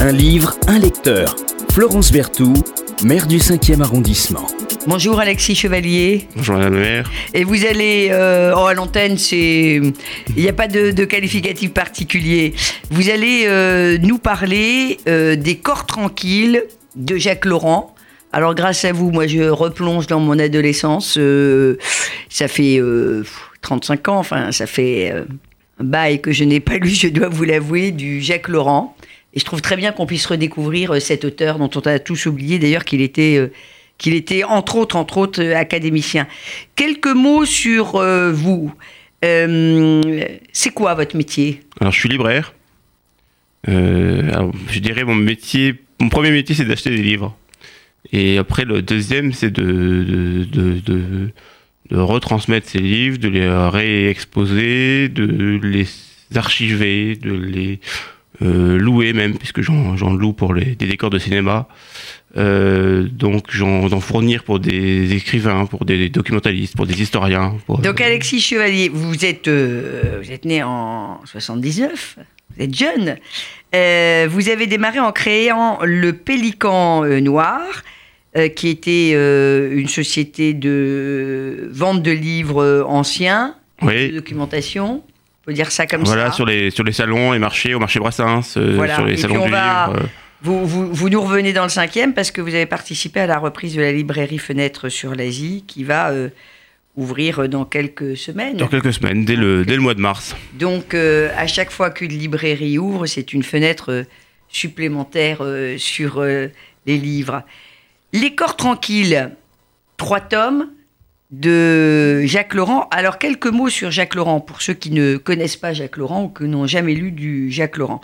Un livre, un lecteur. Florence Berthoud, maire du 5e arrondissement. Bonjour Alexis Chevalier. Bonjour Madame la maire. Et vous allez, euh, oh, à l'antenne, c'est, il n'y a pas de, de qualificatif particulier. Vous allez euh, nous parler euh, des corps tranquilles de Jacques Laurent. Alors grâce à vous, moi je replonge dans mon adolescence. euh, ça fait euh, 35 ans, enfin ça fait euh, un bail que je n'ai pas lu, je dois vous l'avouer, du Jacques Laurent. Et je trouve très bien qu'on puisse redécouvrir euh, cet auteur dont on a tous oublié d'ailleurs qu'il était, euh, qu'il était entre autres, entre autres, euh, académicien. Quelques mots sur vous. C'est quoi votre métier? Alors je suis libraire. Je dirais mon métier, mon premier métier c'est d'acheter des livres. Et après le deuxième c'est de, retransmettre ces livres, de les réexposer, de les archiver, de les louer même, puisque j'en j'en loue pour les, des décors de cinéma. Euh, donc j'en d'en fournir pour des écrivains, pour des documentalistes, pour des historiens. pour- Donc Alexis Chevalier, vous êtes, euh, vous êtes né en 79, vous êtes jeune. Euh, vous avez démarré en créant le Pélican euh, Noir, euh, qui était euh, une société de vente de livres euh, anciens, de documentation. On peut dire ça comme Voilà, ça. sur les, sur les salons et marchés, au marché Brassens, euh, Voilà. sur Et les puis salons on du va- livre. euh, Vous, vous, vous nous revenez dans le cinquième parce que vous avez participé à la reprise de la librairie Fenêtre sur l'Asie qui va euh, ouvrir dans quelques semaines. dans quelques semaines, dès le, dès le mois de mars. Donc, euh, à chaque fois qu'une librairie ouvre, c'est une fenêtre supplémentaire euh, sur les livres. Les corps tranquilles, trois tomes de Jacques Laurent. Alors, quelques mots sur Jacques Laurent pour ceux qui ne connaissent pas Jacques Laurent ou qui n'ont jamais lu du Jacques Laurent.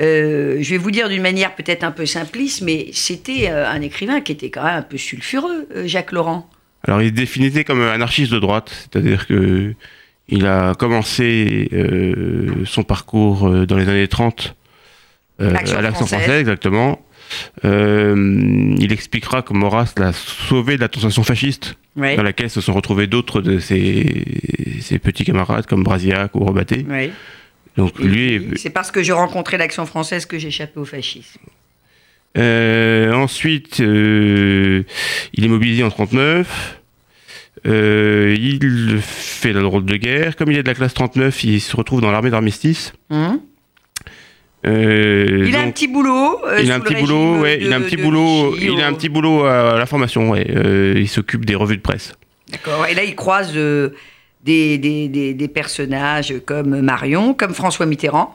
Euh, je vais vous dire d'une manière peut-être un peu simpliste, mais c'était euh, un écrivain qui était quand même un peu sulfureux, euh, Jacques Laurent. Alors il est définissait comme un anarchiste de droite, c'est-à-dire que il a commencé euh, son parcours dans les années 30 euh, L'Action à l'action française. française, exactement. Euh, il expliquera que Maurras l'a sauvé de la tentation fasciste, Ouais. dans laquelle se sont retrouvés d'autres de ses, ses petits camarades comme Brasiac ou Robaté. Ouais. Donc Et lui, C'est parce que je rencontrais l'Action française que j'échappais au fascisme. Euh, ensuite, euh, il est mobilisé en 39. Euh, il fait la drôle de guerre. Comme il est de la classe 39, il se retrouve dans l'armée d'armistice. Hum Euh, il a un petit boulot. euh, il a un petit boulot, ouais, de- il a un petit boulot, il a un petit boulot à la formation, ouais. Euh, il s'occupe des revues de presse. D'accord. Et là, il croise euh, des, des, des, des personnages comme Marion, comme François Mitterrand.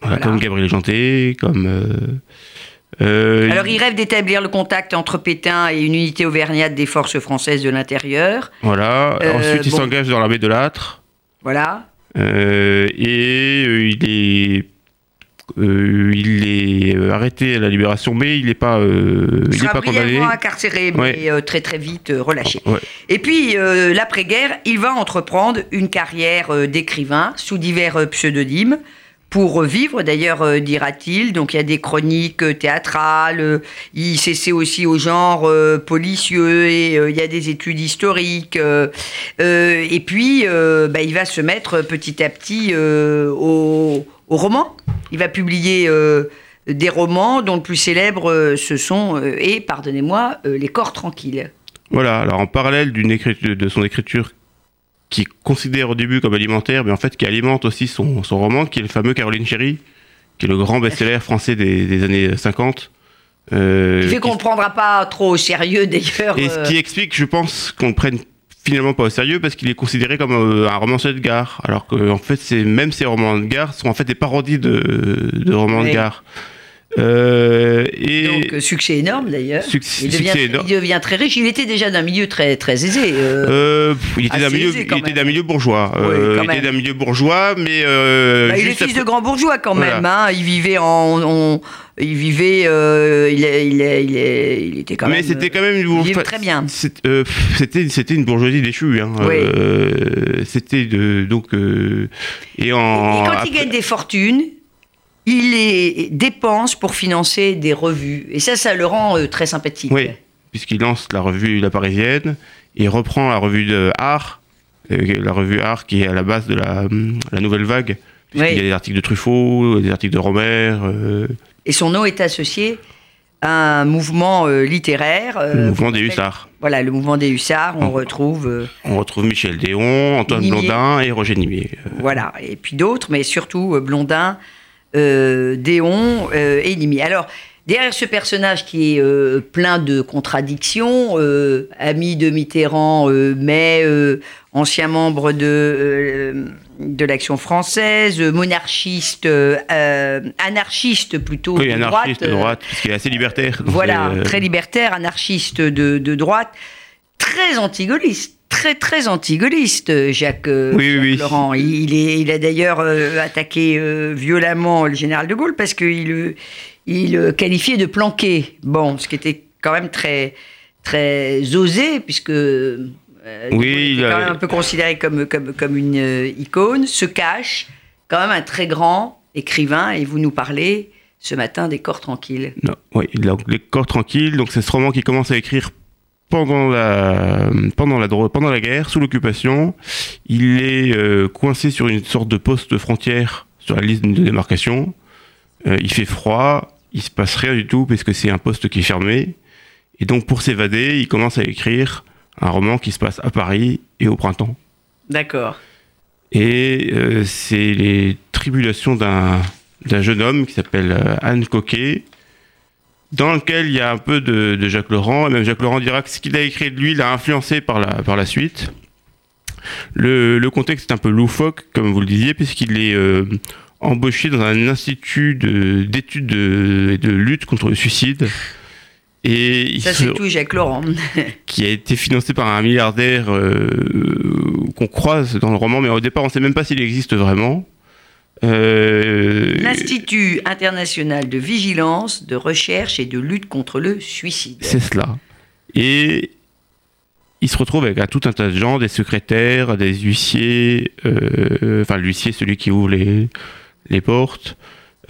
Voilà, Voilà. comme Gabriel Janté, comme. euh, euh, Alors, il rêve d'établir le contact entre Pétain et une unité auvergnate des forces françaises de l'intérieur. Voilà. Euh, Ensuite, il bon. s'engage dans l'armée de l'âtre. Voilà. Euh, et euh, il est euh, il est euh, arrêté à la libération, mais il n'est pas euh, Il il est pas condamné. incarcéré, mais Ouais. euh, très très vite relâché. Ouais. Et puis, l'après-guerre, il va entreprendre une carrière d'écrivain sous divers pseudonymes pour vivre, d'ailleurs, dira-t-il. Donc, il y a des chroniques théâtrales, il s'essaie aussi au genre policieux et il y a des études historiques. et puis, bah, il va se mettre petit à petit au, au roman. Il va publier euh, des romans dont le plus célèbre, euh, ce sont, euh, et pardonnez-moi, Les corps tranquilles. Voilà. Alors en parallèle d'une écriture, de son écriture qui considère au début comme alimentaire, mais en fait qui alimente aussi son, son roman, qui est le fameux Caroline Chéry, qui est le grand best-seller français des, des années 50. Euh, Qui fait qu'on ne prendra pas trop au sérieux d'ailleurs. et ce qui explique, je pense, qu'on prenne finalement pas au sérieux parce qu'il est considéré comme euh, un romancier de gare, alors que en fait, même ces romans de gare sont en fait des parodies de, de romans Oui. de gare. Euh, et Donc euh, succès énorme d'ailleurs. Il, devient, énorme. il devient très riche. Il était déjà d'un milieu très très aisé. euh, euh, il était d'un milieu, bourgeois. Oui, Euh, il était d'un milieu bourgeois, mais euh, bah, il est fils de grand bourgeois quand Voilà. même. hein. Il vivait en, il vivait, euh, il, est- il, est- il, est- il était quand mais même. c'était quand même une il bourgeoisie. vivait très bien. C'était c'était une bourgeoisie déchue. Hein. Oui. Euh, c'était de donc euh, et Et en quand il gagne des fortunes, il les dépense pour financer des revues. Et ça, ça le rend euh, très sympathique. Oui, puisqu'il lance la revue La Parisienne, il reprend la revue de Art, euh, la revue Art qui est à la base de la, la nouvelle vague. Oui. y a des articles de Truffaut, des articles de Romer. euh, Et son nom est associé à un mouvement euh, littéraire. euh, Le mouvement des hussards. Voilà, le mouvement des hussards. On retrouve, euh, On retrouve Michel Déon, Antoine Nimier. Blondin et Roger Nimier. Euh, voilà, et puis d'autres, mais surtout euh, Blondin, euh, Déon euh, et Nimi. Alors, derrière ce personnage qui est euh, plein de contradictions, euh, ami de Mitterrand, mais ancien membre de, de l'Action française, monarchiste, anarchiste plutôt Oui, de anarchiste droite. de droite, parce qu'il est assez libertaire. voilà, très libertaire, anarchiste de, de droite, très anti-gaulliste. Très très anti-gaulliste, euh, Jacques, euh, Oui, oui, Jacques oui. Laurent. Il, il est, il a d'ailleurs euh, attaqué euh, violemment le général de Gaulle parce qu'il le- il qualifiait de planqué. Bon, ce qui était quand même très très osé puisque euh, Oui, il a- quand même un peu considéré comme comme comme une icône. Se cache quand même un très grand écrivain et vous nous parlez ce matin des corps tranquilles. Non, oui, les corps tranquilles. Donc c'est ce roman qui commence à écrire pendant la pendant la pendant la guerre, sous l'occupation. Il est euh, coincé sur une sorte de poste frontière sur la liste de démarcation. Euh, il fait froid, il se passe rien du tout parce que c'est un poste qui est fermé. Et donc pour s'évader, il commence à écrire un roman qui se passe à Paris et au printemps. D'accord. Et euh, c'est les tribulations d'un d'un jeune homme qui s'appelle Anne Coquet, dans lequel il y a un peu de, de Jacques Laurent, et même Jacques Laurent dira que ce qu'il a écrit de lui l'a influencé par la, par la suite. Le, le contexte est un peu loufoque, comme vous le disiez, puisqu'il est euh, embauché dans un institut de- d'études de, et de lutte contre le suicide. Et il Ça, c'est tout Jacques Laurent. qui a été financé par un milliardaire euh, qu'on croise dans le roman, mais au départ on ne sait même pas s'il existe vraiment. Euh, L'Institut international de vigilance, de recherche et de lutte contre le suicide. c'est cela. Et il se retrouve avec un- tout un tas de gens, des secrétaires, des huissiers, euh, enfin l'huissier, celui qui ouvre les, les portes,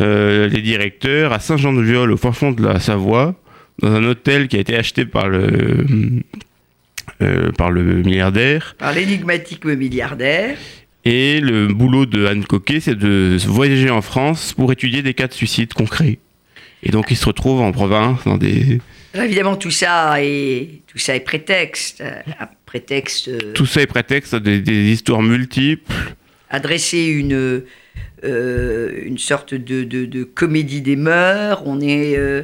euh, les directeurs, à Saint-Jean-de-Viol, au fin fond de la Savoie, dans un hôtel qui a été acheté par le, euh, par le milliardaire. Par l'énigmatique milliardaire. Et le boulot de Anne Coquet, c'est de voyager en France pour étudier des cas de suicide concrets. Et donc il se retrouve en province dans des... Alors, évidemment, tout ça est, tout ça est prétexte. euh, Un prétexte euh, Tout ça est prétexte à des, des histoires multiples. à dresser une, euh, une sorte de, de- de comédie des mœurs. On est. euh,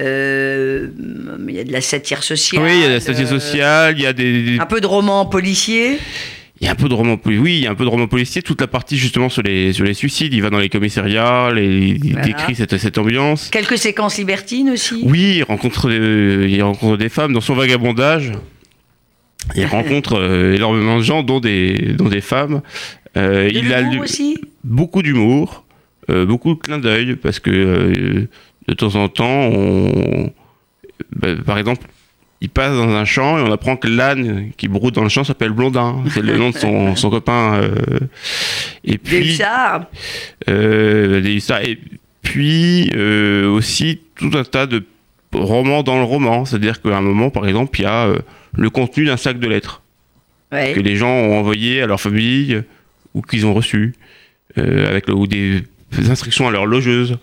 euh, il y a de la satire sociale. oui, il y a la satire sociale, il y a des... des- un peu de roman policier. Il y a un peu de roman policier. Oui, il y a un peu de roman policier. Toute la partie justement sur les, sur les suicides. Il va dans les commissariats, les- il Voilà. décrit cette, cette ambiance. Quelques séquences libertines aussi. Oui, il rencontre, des- il rencontre des femmes dans son vagabondage. Il rencontre euh, énormément de gens, dont des, dont des femmes. Euh, De il a lu- aussi? beaucoup d'humour, euh, beaucoup de clins d'œil, parce que euh, de temps en temps, on... bah, par exemple, il passe dans un champ et on apprend que l'âne qui broute dans le champ s'appelle Blondin. C'est le nom de son, son copain. euh, Et puis, euh, des hussards. Et puis euh, aussi tout un tas de romans dans le roman. C'est-à-dire qu'à un moment, par exemple, il y a euh, le contenu d'un sac de lettres Ouais. que les gens ont envoyé à leur famille ou qu'ils ont reçu, euh, avec le- ou des instructions à leur logeuse.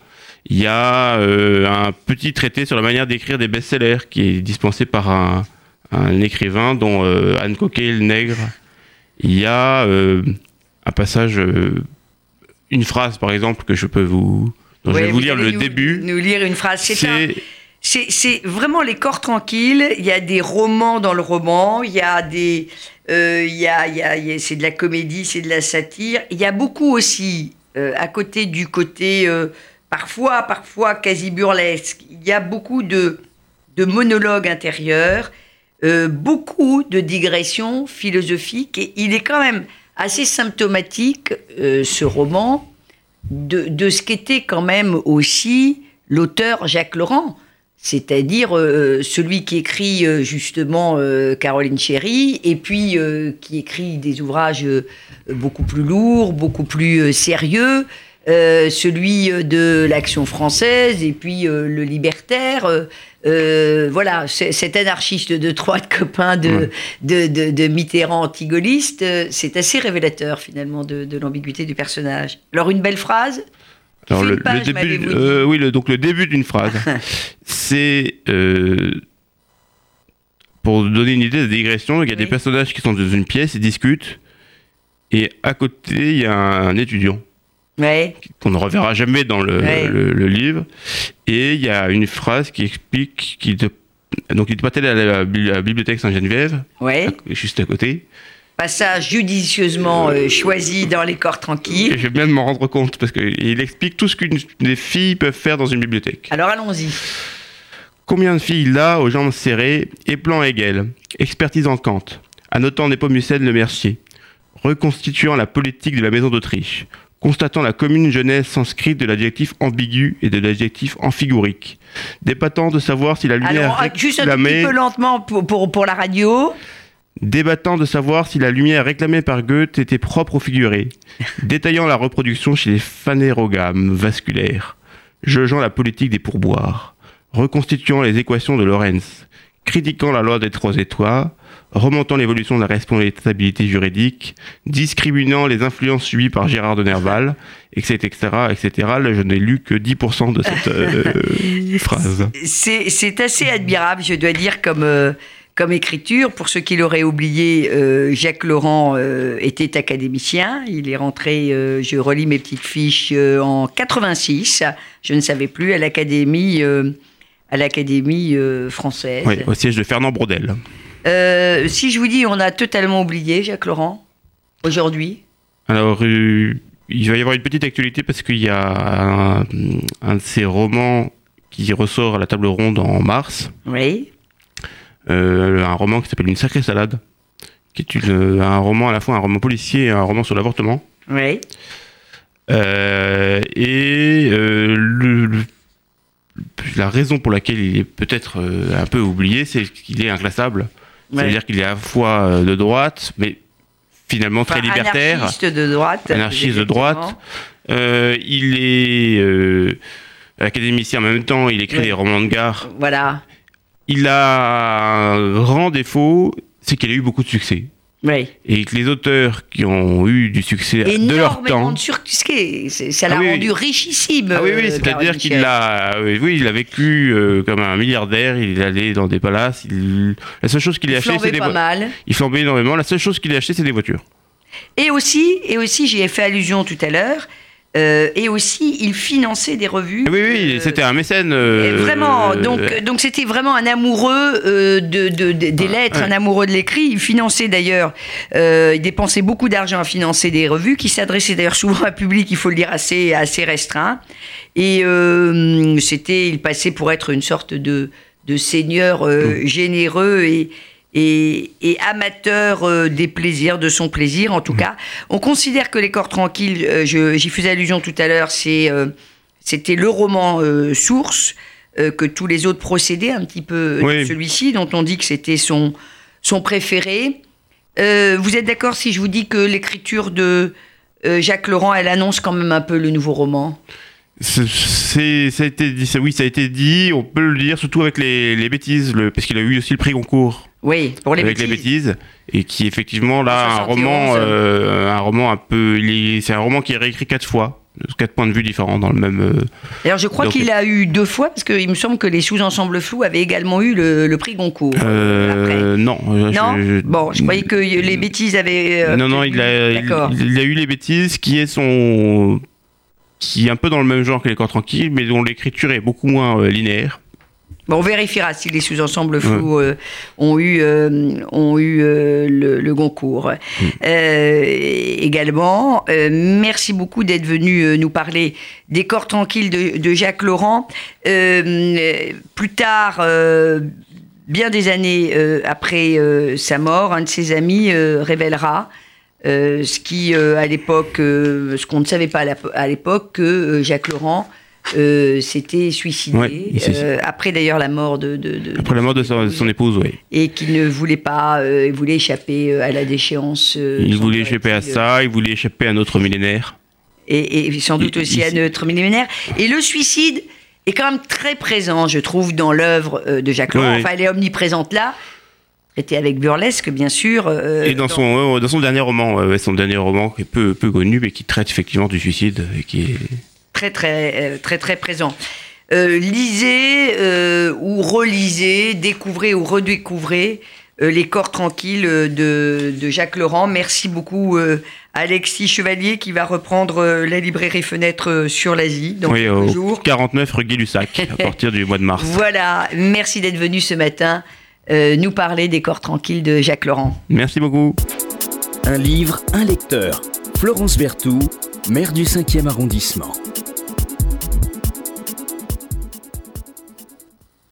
Il y a euh, un petit traité sur la manière d'écrire des best-sellers qui est dispensé par un, un écrivain dont euh, Anne Coquet, le nègre. Il y a euh, un passage, une phrase par exemple que je peux vous, dont je vais vous lire le nous- début. Nous lire une phrase. C'est un- C'est vraiment les corps tranquilles. Il y a des romans dans le roman. Il y a des. euh, il y a, il y a- il y a- c'est de la comédie, c'est de la satire. Il y a beaucoup aussi, euh, à côté du côté euh, parfois, parfois quasi burlesque, il y a beaucoup de, monologues intérieurs, euh, beaucoup de digressions philosophiques. Et il est quand même assez symptomatique, euh, ce roman, de, ce qu'était quand même aussi l'auteur Jacques Laurent, c'est-à-dire euh, celui qui écrit justement Caroline Chéry, et puis qui écrit des ouvrages beaucoup plus lourds, beaucoup plus sérieux, euh, celui euh, de l'Action française, et puis euh, le libertaire. euh, voilà, cet anarchiste de trois copains de, Ouais. de, de, de Mitterrand anti-gaulliste, euh, c'est assez révélateur finalement de, de l'ambiguïté du personnage. Alors une belle phrase Alors le, une page, le début, oui, le- donc le début d'une phrase, c'est pour donner une idée de digression. Il y a Oui. des personnages qui sont dans une pièce, ils discutent, et à côté il y a un, étudiant Ouais. qu'on ne reverra jamais dans le, Ouais. le- le livre, et il y a une phrase qui explique qu'il donc il est allé à la, bibliothèque Saint-Geneviève, Ouais. juste à côté. Passage judicieusement euh, choisi dans les corps tranquilles. je vais bien de m'en rendre compte parce qu'il explique tout ce qu'une des filles peuvent faire dans une bibliothèque. Alors allons-y. Combien de filles là, aux jambes serrées, et plan Hegel, expertisant Kant, annotant Nepomucène le Mercier, reconstituant la politique de la maison d'Autriche, constatant la commune jeunesse sanscrite de l'adjectif ambigu et de l'adjectif amphigorique, débattant de savoir si la lumière Alors, juste un tout petit réclamée, peu lentement pour, pour, pour la radio. débattant de savoir si la lumière réclamée par Goethe était propre au figuré, détaillant la reproduction chez les phanérogames vasculaires, jugeant la politique des pourboires, reconstituant les équations de Lorentz, critiquant la loi des trois étoiles, remontant l'évolution de la responsabilité juridique, discriminant les influences subies par Gérard de Nerval, etc., etc., etc. Là, je n'ai lu que 10% de cette euh, phrase. C'est assez admirable, je dois dire, comme, euh, comme écriture. Pour ceux qui l'auraient oublié, euh, Jacques Laurent euh, était académicien. Il est rentré, euh, je relis mes petites fiches, en 86. Je ne savais plus, à l'Académie à l'Académie française. Oui, au siège de Fernand Braudel. Euh, si je vous dis, on a totalement oublié Jacques Laurent, aujourd'hui. Alors, euh, il va y avoir une petite actualité parce qu'il y a un, un de ses romans qui ressort à la table ronde en mars, Oui. euh, un roman qui s'appelle Une sacrée salade, qui est une- un roman à la fois un roman policier et un roman sur l'avortement. Oui. Et le- le- la raison pour laquelle il est peut-être un peu oublié, c'est qu'il est inclassable. Ouais. C'est-à-dire qu'il est à la fois euh, de droite, mais finalement très libertaire. Anarchiste de droite. Anarchiste de droite. Euh, il est euh, académicien en même temps, il écrit Ouais. des romans de gare. Voilà. Il a un grand défaut, c'est qu'il a eu beaucoup de succès. Oui. Et que les auteurs qui ont eu du succès de leur Énormément temps. de succès. C'est- Ça l'a Ah oui, rendu richissime. Ah oui, euh, oui, c'est-à-dire Caroline qu'il a, euh, oui, il a vécu euh, comme un milliardaire. Il est allé dans des palaces. Il... La seule chose qu'il a acheté, c'est des pas vo- mal. Il flambait énormément. La seule chose qu'il a acheté, c'est des voitures. Et aussi, et aussi j'y ai fait allusion tout à l'heure, euh, et aussi, il finançait des revues. Ah oui, oui, euh, c'était un mécène. euh, Vraiment, donc donc c'était vraiment un amoureux de, de- de- des Ouais, lettres, ouais. un amoureux de l'écrit. Il finançait d'ailleurs, il dépensait beaucoup d'argent à financer des revues qui s'adressaient d'ailleurs souvent à un public, il faut le dire, assez, assez restreint. Et euh, c'était, il passait pour être une sorte de, de seigneur euh, généreux et, et, et amateur euh, des plaisirs, de son plaisir en tout cas. On considère que Les Corps Tranquilles, euh, j'y faisais allusion tout à l'heure, c'est, euh, c'était le roman euh, source euh, que tous les autres procédaient un petit peu de Oui. celui-ci, dont on dit que c'était son, son préféré. Euh, vous êtes d'accord si je vous dis que l'écriture de euh, Jacques Laurent, elle annonce quand même un peu le nouveau roman? C'est, ça a été dit, ça- oui, ça a été dit, on peut le dire, surtout avec les, les bêtises, le, parce qu'il a eu aussi le prix Goncourt Oui, pour les avec bêtises. les bêtises, et qui effectivement là, un 71. roman, euh, un roman un peu, c'est un roman qui est réécrit quatre fois, quatre points de vue différents dans le même. euh, D'ailleurs, je crois qu'il a eu deux fois, parce qu'il me semble que les sous-ensembles flous avaient également eu le, le prix Goncourt. euh, non, euh, non je- Bon, je croyais que les bêtises avaient. non, non, il a, il a eu les bêtises, qui est son, qui est un peu dans le même genre que les corps tranquilles, mais dont l'écriture est beaucoup moins euh, linéaire. Bon, on vérifiera si les sous-ensembles flous euh, ont eu, euh, ont eu euh, le, le Goncourt. Mm. Également, merci beaucoup d'être venu nous parler des corps tranquilles de, de Jacques Laurent. Plus tard, bien des années après sa mort, un de ses amis révélera. Euh, ce qui, euh, à l'époque, euh, ce qu'on ne savait pas à l'époque, que Jacques Laurent s'était suicidé. Ouais, après d'ailleurs la mort de, de- de- Après la mort de son, épouse, oui. et qui ne voulait pas, il voulait échapper à la déchéance. Il voulait échapper à ça, il voulait échapper à notre millénaire. et, et sans doute Il- aussi il- à notre millénaire. Et le suicide est quand même très présent, je trouve, dans l'œuvre de Jacques Laurent. Enfin, elle est omniprésente là. Était avec burlesque, bien sûr. euh, Et dans son, euh, dans son dernier roman, euh, son dernier roman qui est peu, peu connu, mais qui traite effectivement du suicide, et qui est très très très très présent. lisez ou relisez, découvrez ou redécouvrez les corps tranquilles de, de, Jacques Laurent. Merci beaucoup Alexis Chevalier qui va reprendre la librairie Fenêtre sur l'Asie dans oui, quelques au jours. 49 rue Gay-Lussac à partir du mois de mars. Voilà, merci d'être venu ce matin nous parler des corps tranquilles de Jacques Laurent. Merci beaucoup. Un livre, un lecteur. Florence Berthoud, maire du 5e arrondissement.